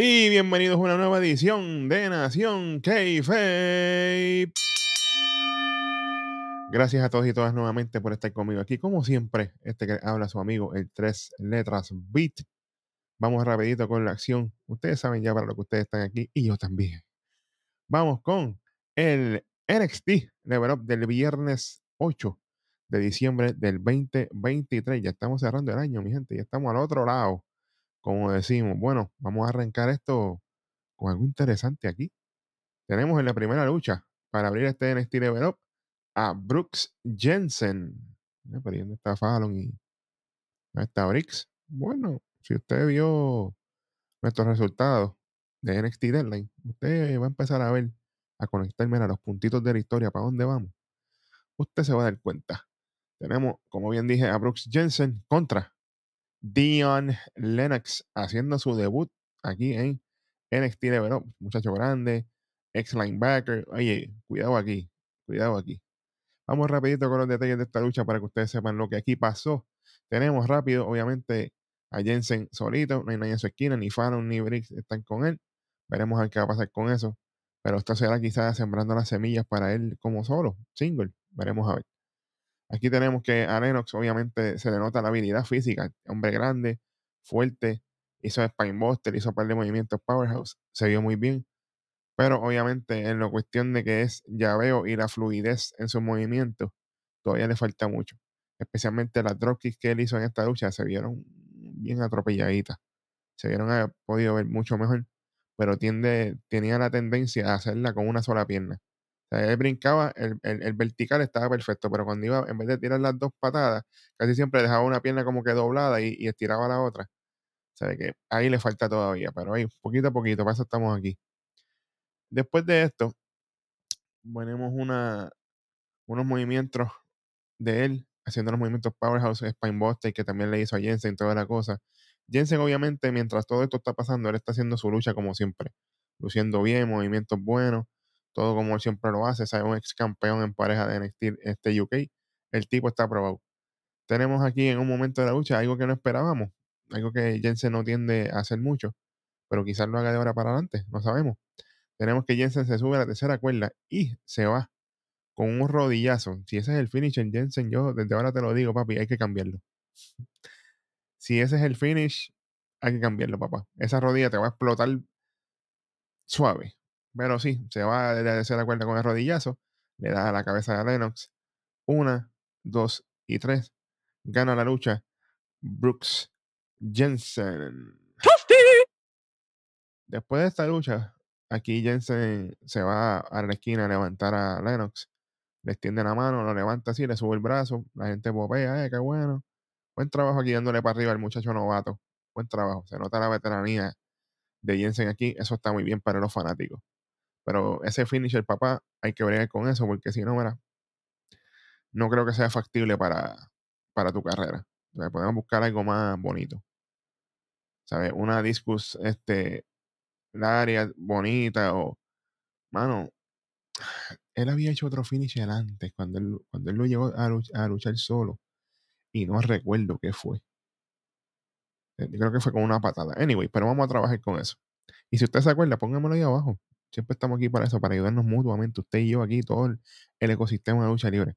Y bienvenidos a una nueva edición de Nación k Gracias a todos y todas nuevamente por estar conmigo aquí. Como siempre, este que habla su amigo, el tres letras beat. Vamos rapidito con la acción. Ustedes saben ya para lo que ustedes están aquí y yo también. Vamos con el NXT Level Up del viernes 8 de diciembre del 2023. Ya estamos cerrando el año, mi gente. Ya estamos al otro lado como decimos, bueno, vamos a arrancar esto con algo interesante aquí. Tenemos en la primera lucha para abrir este NXT Level Up a Brooks Jensen. ¿Dónde está Fallon y ¿dónde está Briggs? Bueno, si usted vio nuestros resultados de NXT Deadline, usted va a empezar a ver, a conectarme a los puntitos de la historia, para dónde vamos. Usted se va a dar cuenta. Tenemos, como bien dije, a Brooks Jensen contra Dion Lennox haciendo su debut aquí en NXT Level. Muchacho grande, ex linebacker. Oye, cuidado aquí, cuidado aquí. Vamos rapidito con los detalles de esta lucha para que ustedes sepan lo que aquí pasó. Tenemos rápido, obviamente, a Jensen solito, no hay nadie en su esquina, ni Fallon ni Briggs están con él. Veremos qué va a pasar con eso. Pero esto será quizás sembrando las semillas para él como solo, single. Veremos a ver. Aquí tenemos que a Lennox obviamente se le nota la habilidad física. Hombre grande, fuerte, hizo Spinebuster, hizo un par de movimientos Powerhouse, se vio muy bien. Pero obviamente en la cuestión de que es llaveo y la fluidez en sus movimientos, todavía le falta mucho. Especialmente las dropkicks que él hizo en esta lucha se vieron bien atropelladitas. Se vieron haber podido ver mucho mejor, pero tiende, tenía la tendencia a hacerla con una sola pierna él brincaba, el, vertical estaba perfecto, pero cuando iba, en vez de tirar las dos patadas, casi siempre dejaba una pierna como que doblada y, estiraba la otra. O sea, que ahí le falta todavía, pero ahí, poquito a poquito, para eso estamos aquí. Después de esto, tenemos una, unos movimientos de él, haciendo los movimientos Powerhouse Spinebuster, que también le hizo a Jensen toda la cosa. Jensen, obviamente, mientras todo esto está pasando, él está haciendo su lucha como siempre, luciendo bien, movimientos buenos todo como él siempre lo hace, es un ex campeón en pareja de NXT este UK. El tipo está aprobado. Tenemos aquí en un momento de la lucha algo que no esperábamos, algo que Jensen no tiende a hacer mucho, pero quizás lo haga de ahora para adelante, no sabemos. Tenemos que Jensen se sube a la tercera cuerda y se va con un rodillazo. Si ese es el finish en Jensen, yo desde ahora te lo digo, papi, hay que cambiarlo. Si ese es el finish, hay que cambiarlo, papá. Esa rodilla te va a explotar suave. Pero sí, se va a la tercera cuerda con el rodillazo, le da a la cabeza de Lennox. Una, dos y tres. Gana la lucha Brooks Jensen. Después de esta lucha, aquí Jensen se va a la esquina a levantar a Lennox. Le extiende la mano, lo levanta así, le sube el brazo. La gente popea, eh, qué bueno. Buen trabajo aquí dándole para arriba al muchacho novato. Buen trabajo. Se nota la veteranía de Jensen aquí. Eso está muy bien para los fanáticos. Pero ese finisher, papá, hay que bregar con eso, porque si no, mira, no creo que sea factible para, para tu carrera. podemos buscar algo más bonito. ¿Sabes? Una discus, este, área bonita o, mano, él había hecho otro finisher antes, cuando él, cuando él lo llevó a, luchar, a luchar solo. Y no recuerdo qué fue. Eh, yo creo que fue con una patada. Anyway, pero vamos a trabajar con eso. Y si usted se acuerda, póngamelo ahí abajo. Siempre estamos aquí para eso, para ayudarnos mutuamente, usted y yo aquí, todo el, ecosistema de lucha libre.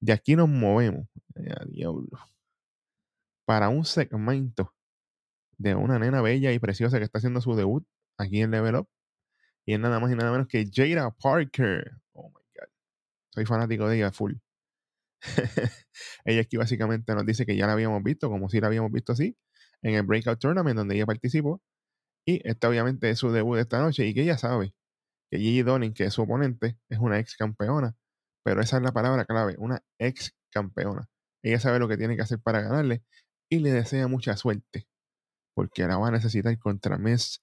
De aquí nos movemos, eh, para un segmento de una nena bella y preciosa que está haciendo su debut aquí en Level Up. Y es nada más y nada menos que Jada Parker. Oh my God. Soy fanático de ella, full. ella aquí básicamente nos dice que ya la habíamos visto, como si la habíamos visto así, en el Breakout Tournament donde ella participó. Y esta obviamente es su debut de esta noche y que ella sabe que Gigi Donning, que es su oponente, es una ex campeona. Pero esa es la palabra clave, una ex campeona. Ella sabe lo que tiene que hacer para ganarle y le desea mucha suerte. Porque la va a necesitar contra Miss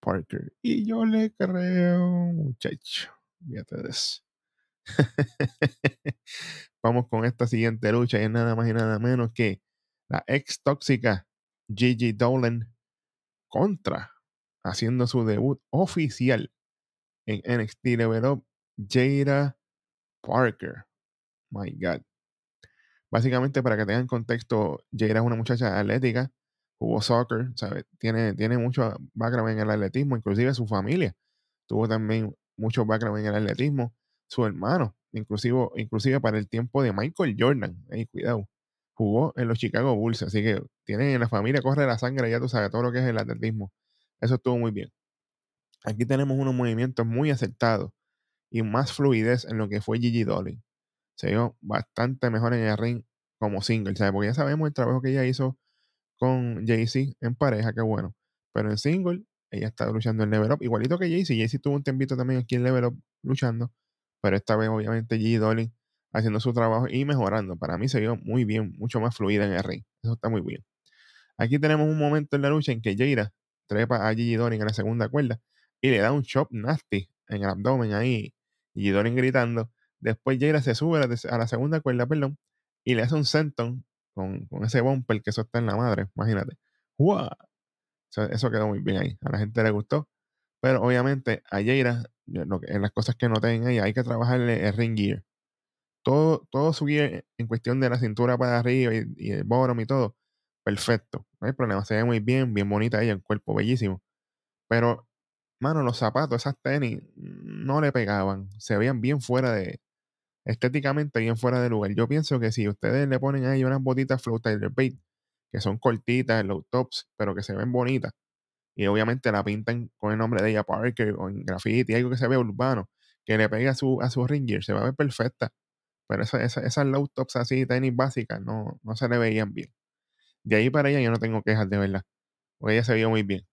Parker. Y yo le creo, muchacho. Fíjate. Vamos con esta siguiente lucha y es nada más y nada menos que la ex tóxica Gigi Dolan contra haciendo su debut oficial en NXT Level Up, Jada Parker. My God. Básicamente, para que tengan contexto, Jada es una muchacha atlética, jugó soccer, ¿sabes? Tiene, tiene mucho background en el atletismo, inclusive su familia tuvo también mucho background en el atletismo, su hermano, inclusive, inclusive para el tiempo de Michael Jordan, ahí cuidado, jugó en los Chicago Bulls, así que tienen en la familia, corre la sangre, ya tú sabes, todo lo que es el atletismo. Eso estuvo muy bien. Aquí tenemos unos movimientos muy acertados y más fluidez en lo que fue Gigi Dolin. Se vio bastante mejor en el ring como single, ¿sabes? Porque ya sabemos el trabajo que ella hizo con Jay-Z en pareja, qué bueno. Pero en single, ella está luchando en level up, igualito que Jay-Z. Jay-Z tuvo un tempito también aquí en level up luchando, pero esta vez obviamente Gigi Dolin haciendo su trabajo y mejorando. Para mí se vio muy bien, mucho más fluida en el ring. Eso está muy bien. Aquí tenemos un momento en la lucha en que Jaira trepa a Gigi Dolin en la segunda cuerda y le da un chop nasty en el abdomen ahí. Gigi Dolin gritando. Después Jaira se sube a la, segunda cuerda, perdón, y le hace un senton con, con, ese bumper que eso está en la madre, imagínate. ¡Wow! Eso, quedó muy bien ahí. A la gente le gustó. Pero obviamente a Jaira, en las cosas que noté en ella, hay que trabajarle el ring gear todo, todo su guía en cuestión de la cintura para arriba y, el bottom y todo, perfecto. No hay problema, se ve muy bien, bien bonita ella, el cuerpo bellísimo. Pero, mano, los zapatos, esas tenis, no le pegaban. Se veían bien fuera de, estéticamente bien fuera de lugar. Yo pienso que si ustedes le ponen ahí unas botitas Flow Tyler Bait, que son cortitas, low tops, pero que se ven bonitas, y obviamente la pintan con el nombre de ella Parker o en graffiti, algo que se ve urbano, que le pegue a su, a su se va a ver perfecta. Pero esas low tops así, tenis básicas, no, no se le veían bien. De ahí para ella yo no tengo quejas de verdad. Porque ella se vio muy bien.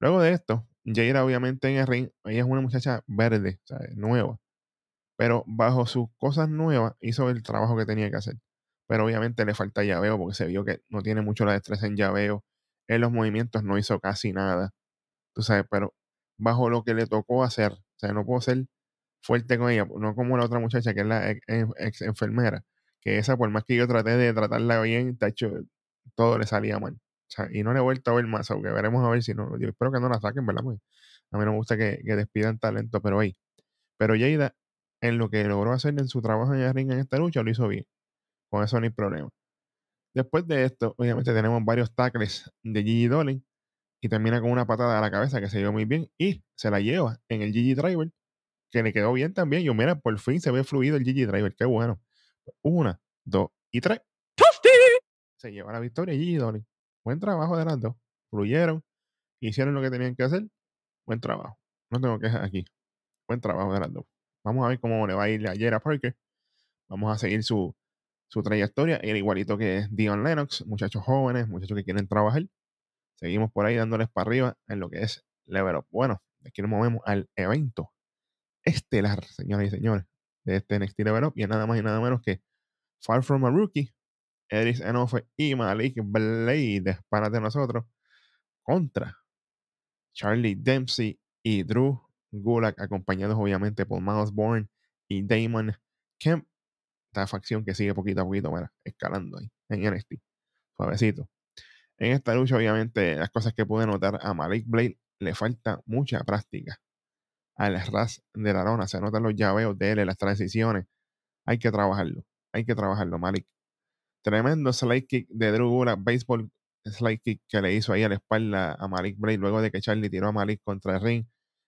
Luego de esto, Jaira obviamente en el ring, ella es una muchacha verde, nueva. Pero bajo sus cosas nuevas hizo el trabajo que tenía que hacer. Pero obviamente le falta llaveo porque se vio que no tiene mucho la destreza en llaveo. En los movimientos no hizo casi nada. Tú sabes, pero bajo lo que le tocó hacer, o sea, no puedo ser fuerte con ella, no como la otra muchacha que es la ex, enfermera, que esa por más que yo traté de tratarla bien, todo le salía mal. Y no le he vuelto a ver más, aunque veremos a ver si no, yo espero que no la saquen, ¿verdad? Pues, a mí no me gusta que, despidan talento, pero ahí. Pero Jada, en lo que logró hacer en su trabajo en el ring en esta lucha, lo hizo bien. Con eso no hay problema. Después de esto, obviamente tenemos varios tackles de Gigi Dolin y termina con una patada a la cabeza que se dio muy bien y se la lleva en el Gigi Driver que le quedó bien también. Yo, mira, por fin se ve fluido el Gigi Driver. Qué bueno. Una, dos y tres. Se lleva la victoria Gigi Dolly. Buen trabajo de las. Fluyeron. Hicieron lo que tenían que hacer. Buen trabajo. No tengo quejas aquí. Buen trabajo de. Vamos a ver cómo le va a ir ayer a Parker. Vamos a seguir su, su trayectoria. El igualito que Dion Lennox. Muchachos jóvenes, muchachos que quieren trabajar. Seguimos por ahí dándoles para arriba en lo que es Level Up. Bueno, aquí nos movemos al evento estelar, señoras y señores, de este NXT Level Up. Y es nada más y nada menos que Far From a Rookie, Edris Enofe y Malik Blade, para de nosotros, contra Charlie Dempsey y Drew Gulak, acompañados obviamente por Miles Bourne y Damon Kemp. Esta facción que sigue poquito a poquito, mira, escalando ahí en NXT. Suavecito. En esta lucha, obviamente, las cosas que pude notar a Malik Blade le falta mucha práctica al ras de la lona. Se notan los llaveos de él, las transiciones. Hay que trabajarlo. Hay que trabajarlo, Malik. Tremendo slide kick de Drew Gulak, béisbol slide kick que le hizo ahí a la espalda a Malik Bray luego de que Charlie tiró a Malik contra el ring.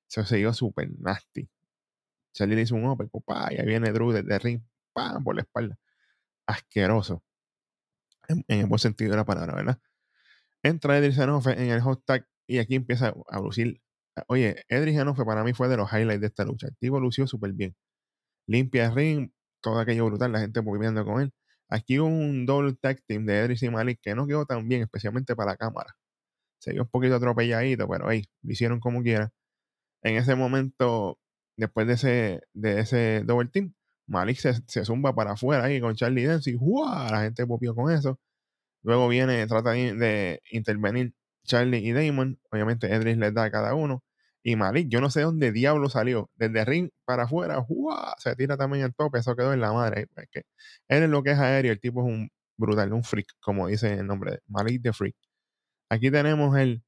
Se siguió súper nasty. Charlie le hizo un open, y ahí viene Drew desde el ring, ¡pam! por la espalda. Asqueroso. En, el buen sentido de la palabra, ¿verdad? Entra Edric en el hot tag y aquí empieza a lucir Oye, Edric fue para mí fue de los highlights de esta lucha. El tipo lució súper bien. Limpia el ring, todo aquello brutal, la gente moviendo con él. Aquí hubo un double tag team de Edric y Malik que no quedó tan bien, especialmente para la cámara. Se vio un poquito atropelladito, pero ahí lo hicieron como quiera. En ese momento, después de ese, de ese double team, Malik se, zumba para afuera ahí con Charlie Dempsey. ¡Wow! La gente popió con eso. Luego viene, trata de intervenir Charlie y Damon. Obviamente, Edris les da a cada uno. Y Malik, yo no sé dónde diablo salió. Desde ring para afuera, se tira también el tope. Eso quedó en la madre. Es que él es lo que es aéreo. El tipo es un brutal, un freak, como dice el nombre de Malik the Freak. Aquí tenemos el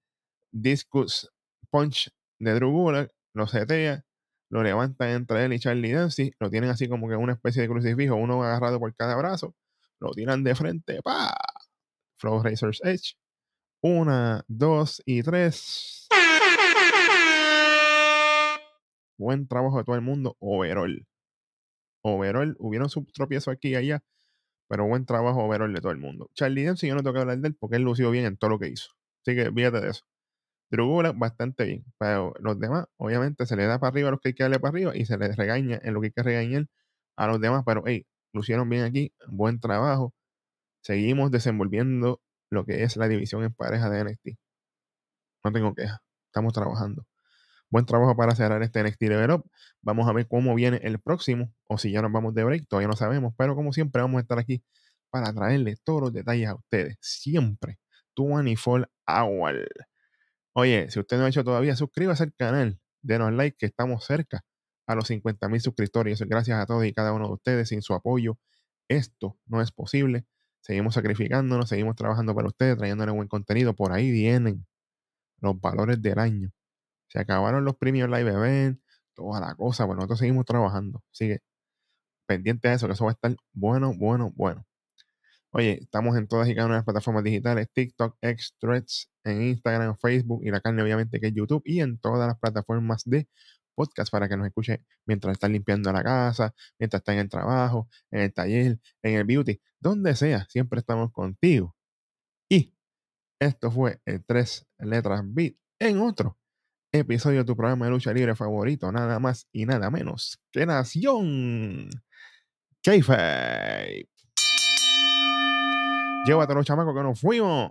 Discus Punch de Drew Gulak. Lo setea, lo levantan entre él y Charlie Dempsey. Lo tienen así como que una especie de crucifijo, uno agarrado por cada brazo. Lo tiran de frente, pa Flow Razor's Edge Una, dos y tres. Buen trabajo de todo el mundo. Overall. Overall. Hubieron sus tropiezos aquí y allá. Pero buen trabajo overall de todo el mundo. Charlie Dempsey, yo no tengo que hablar de él porque él lució bien en todo lo que hizo. Así que fíjate de eso. Drew bastante bien. Pero los demás, obviamente, se le da para arriba a los que hay que darle para arriba y se les regaña en lo que hay que regañar a los demás. Pero, hey, lucieron bien aquí. Buen trabajo. Seguimos desenvolviendo lo que es la división en pareja de NXT. No tengo queja. Estamos trabajando. Buen trabajo para cerrar este NXT Level Up. Vamos a ver cómo viene el próximo o si ya nos vamos de break. Todavía no sabemos. Pero como siempre, vamos a estar aquí para traerles todos los detalles a ustedes. Siempre. 24 Hour. Oye, si usted no ha hecho todavía, suscríbase al canal, denos like, que estamos cerca a los 50 mil suscriptores. Gracias a todos y cada uno de ustedes. Sin su apoyo, esto no es posible. Seguimos sacrificándonos, seguimos trabajando para ustedes, trayéndole buen contenido. Por ahí vienen los valores del año. Se acabaron los premios live event, toda la cosa. Bueno, nosotros seguimos trabajando. Sigue pendiente de eso, que eso va a estar bueno, bueno, bueno. Oye, estamos en todas y cada una de las plataformas digitales, TikTok, X, Threads, en Instagram, Facebook y la carne obviamente que es YouTube y en todas las plataformas de podcast para que nos escuche mientras están limpiando la casa, mientras están en el trabajo, en el taller, en el beauty, donde sea, siempre estamos contigo. Y esto fue el Tres Letras Beat en otro episodio de tu programa de lucha libre favorito, nada más y nada menos que Nación Kayfabe. Llévatelo, chamaco, que nos fuimos.